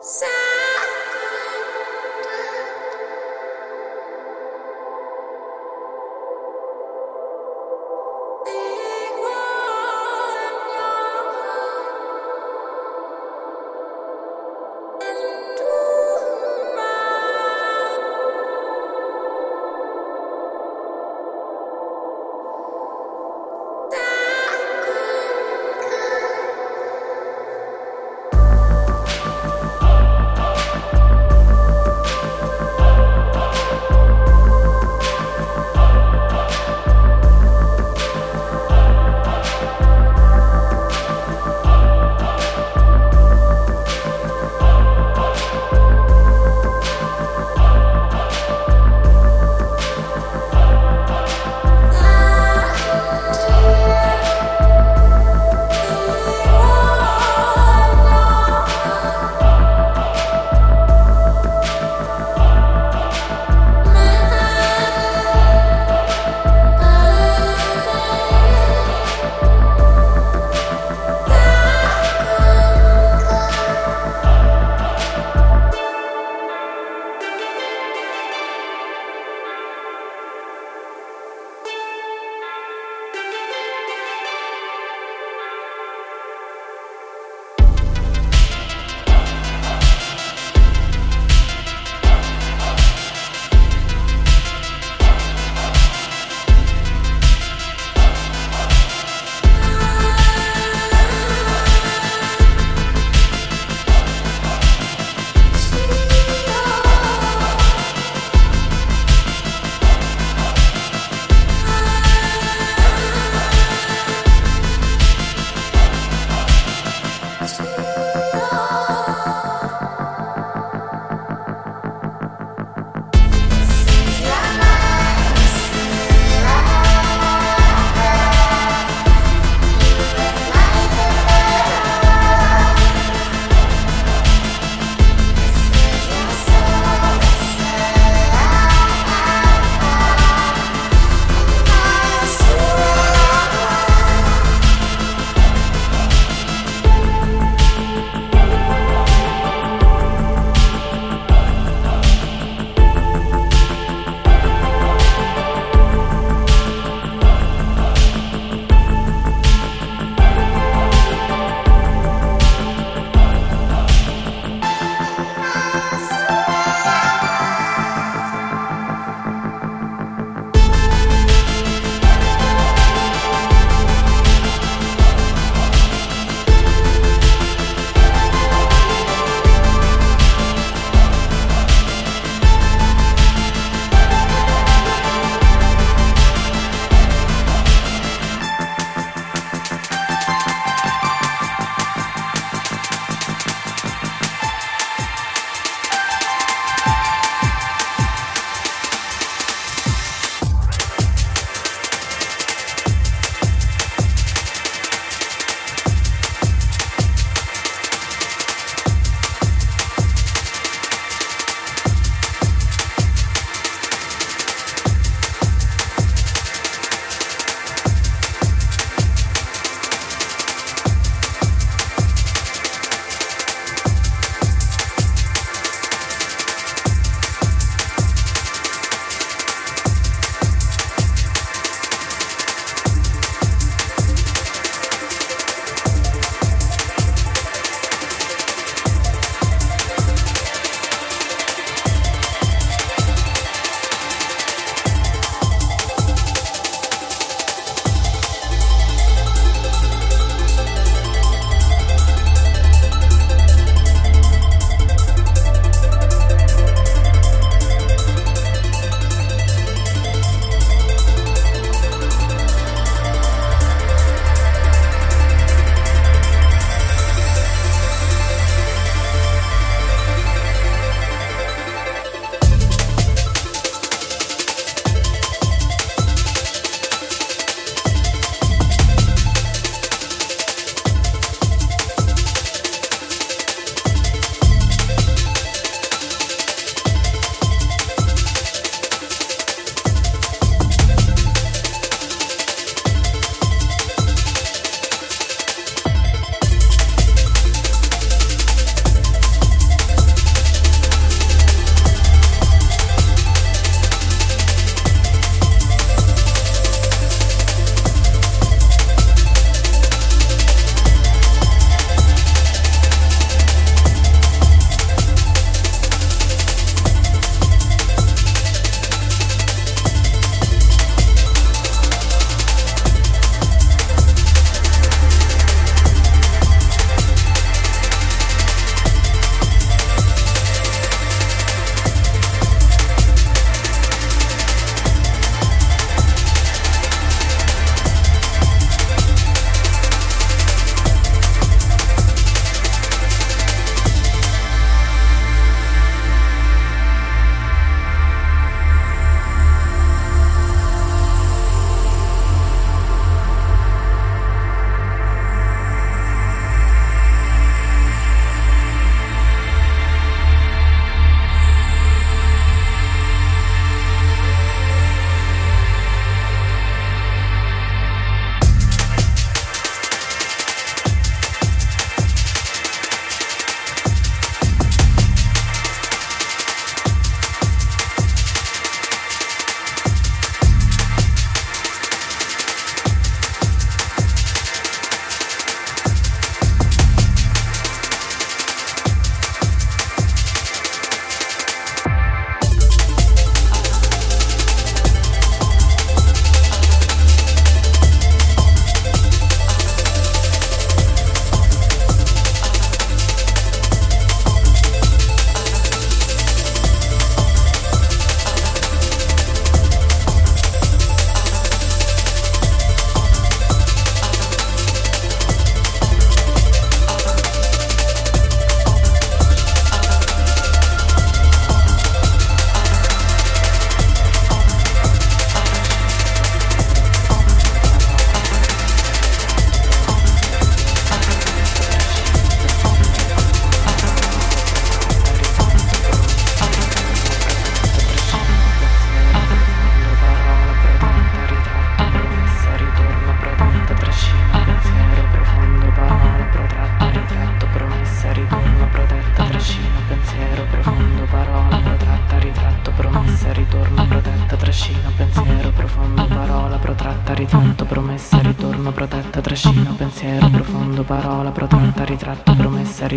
Sound.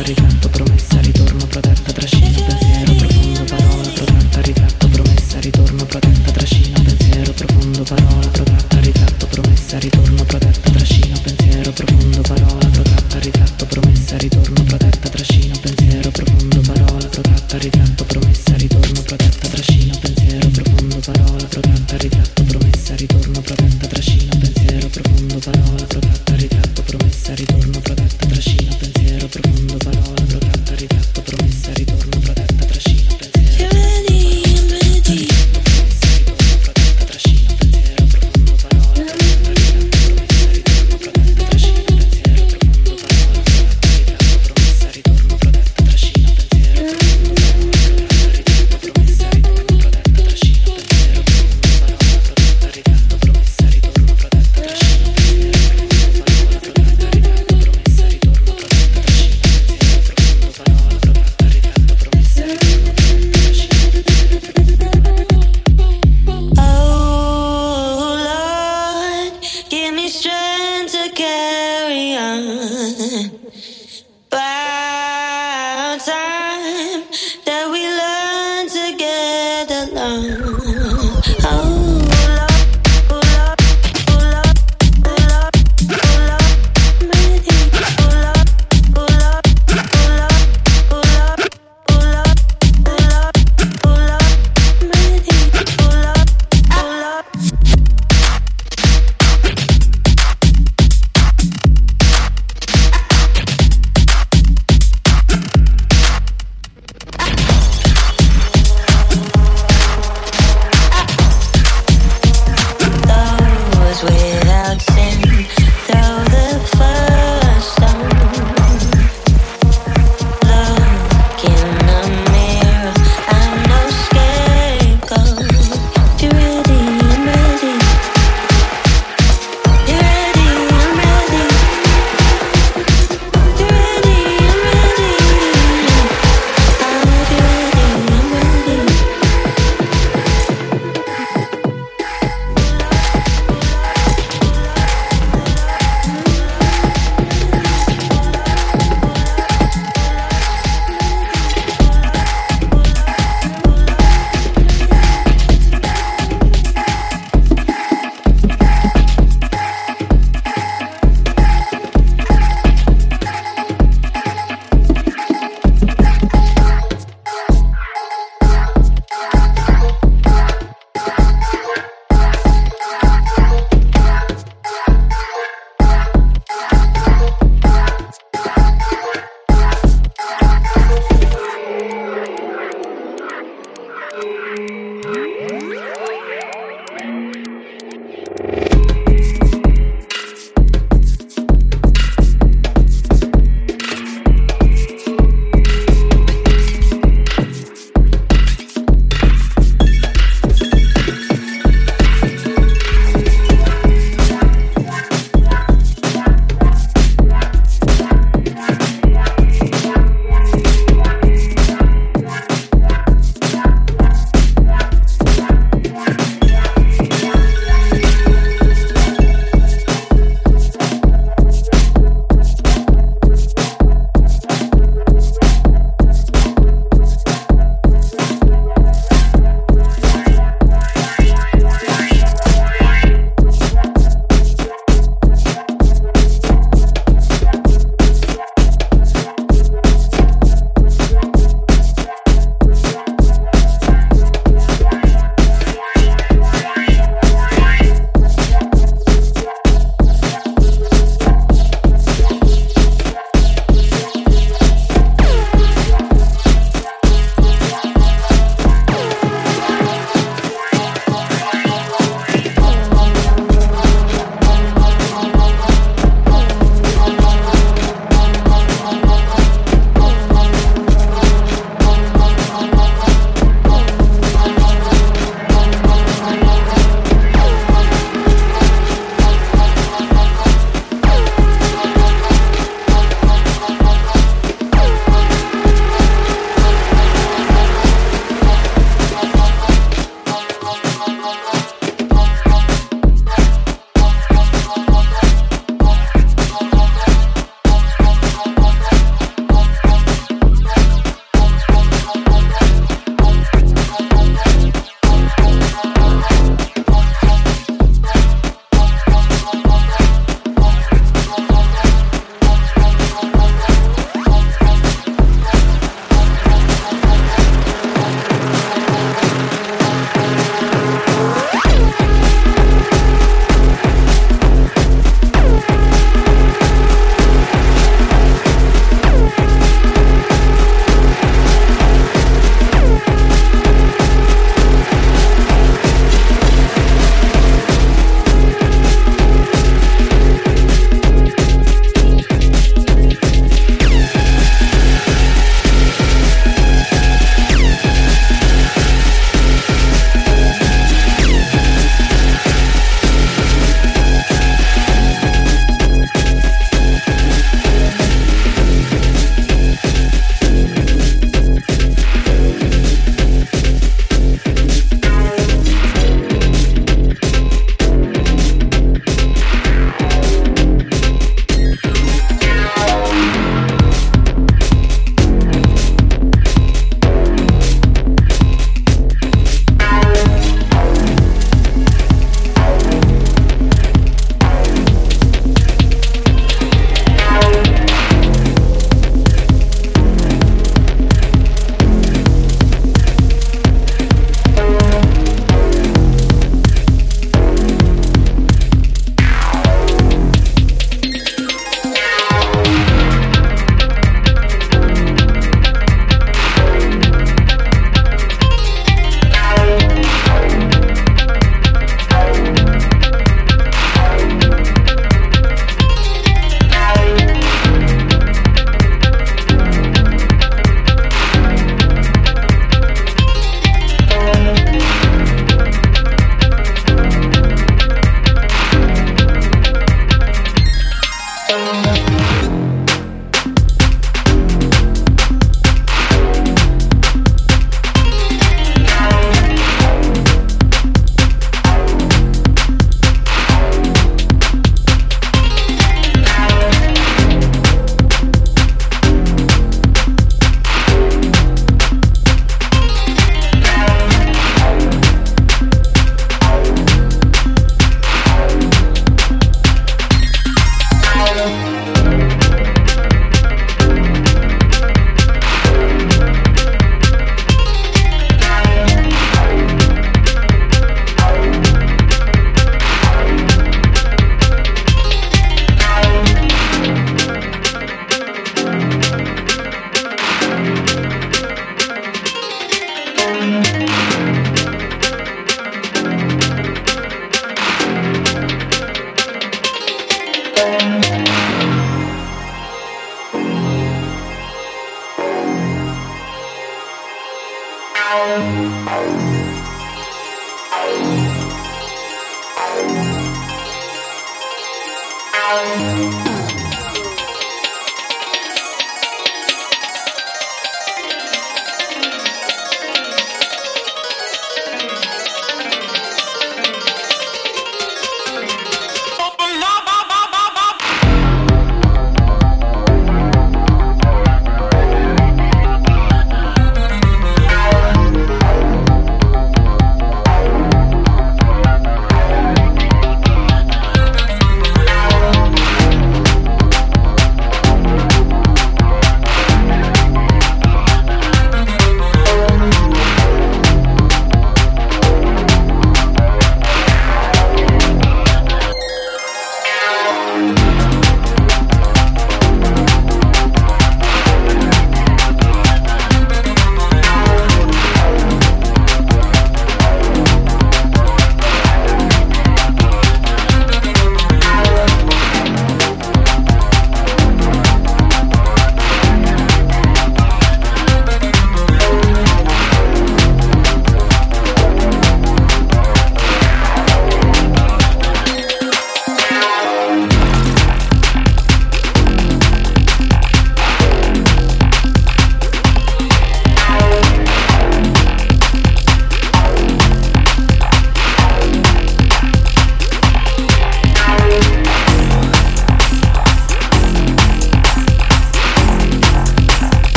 ritratto, promessa, ritorno, protetta, trascino, pensiero profondo, profondo, parola,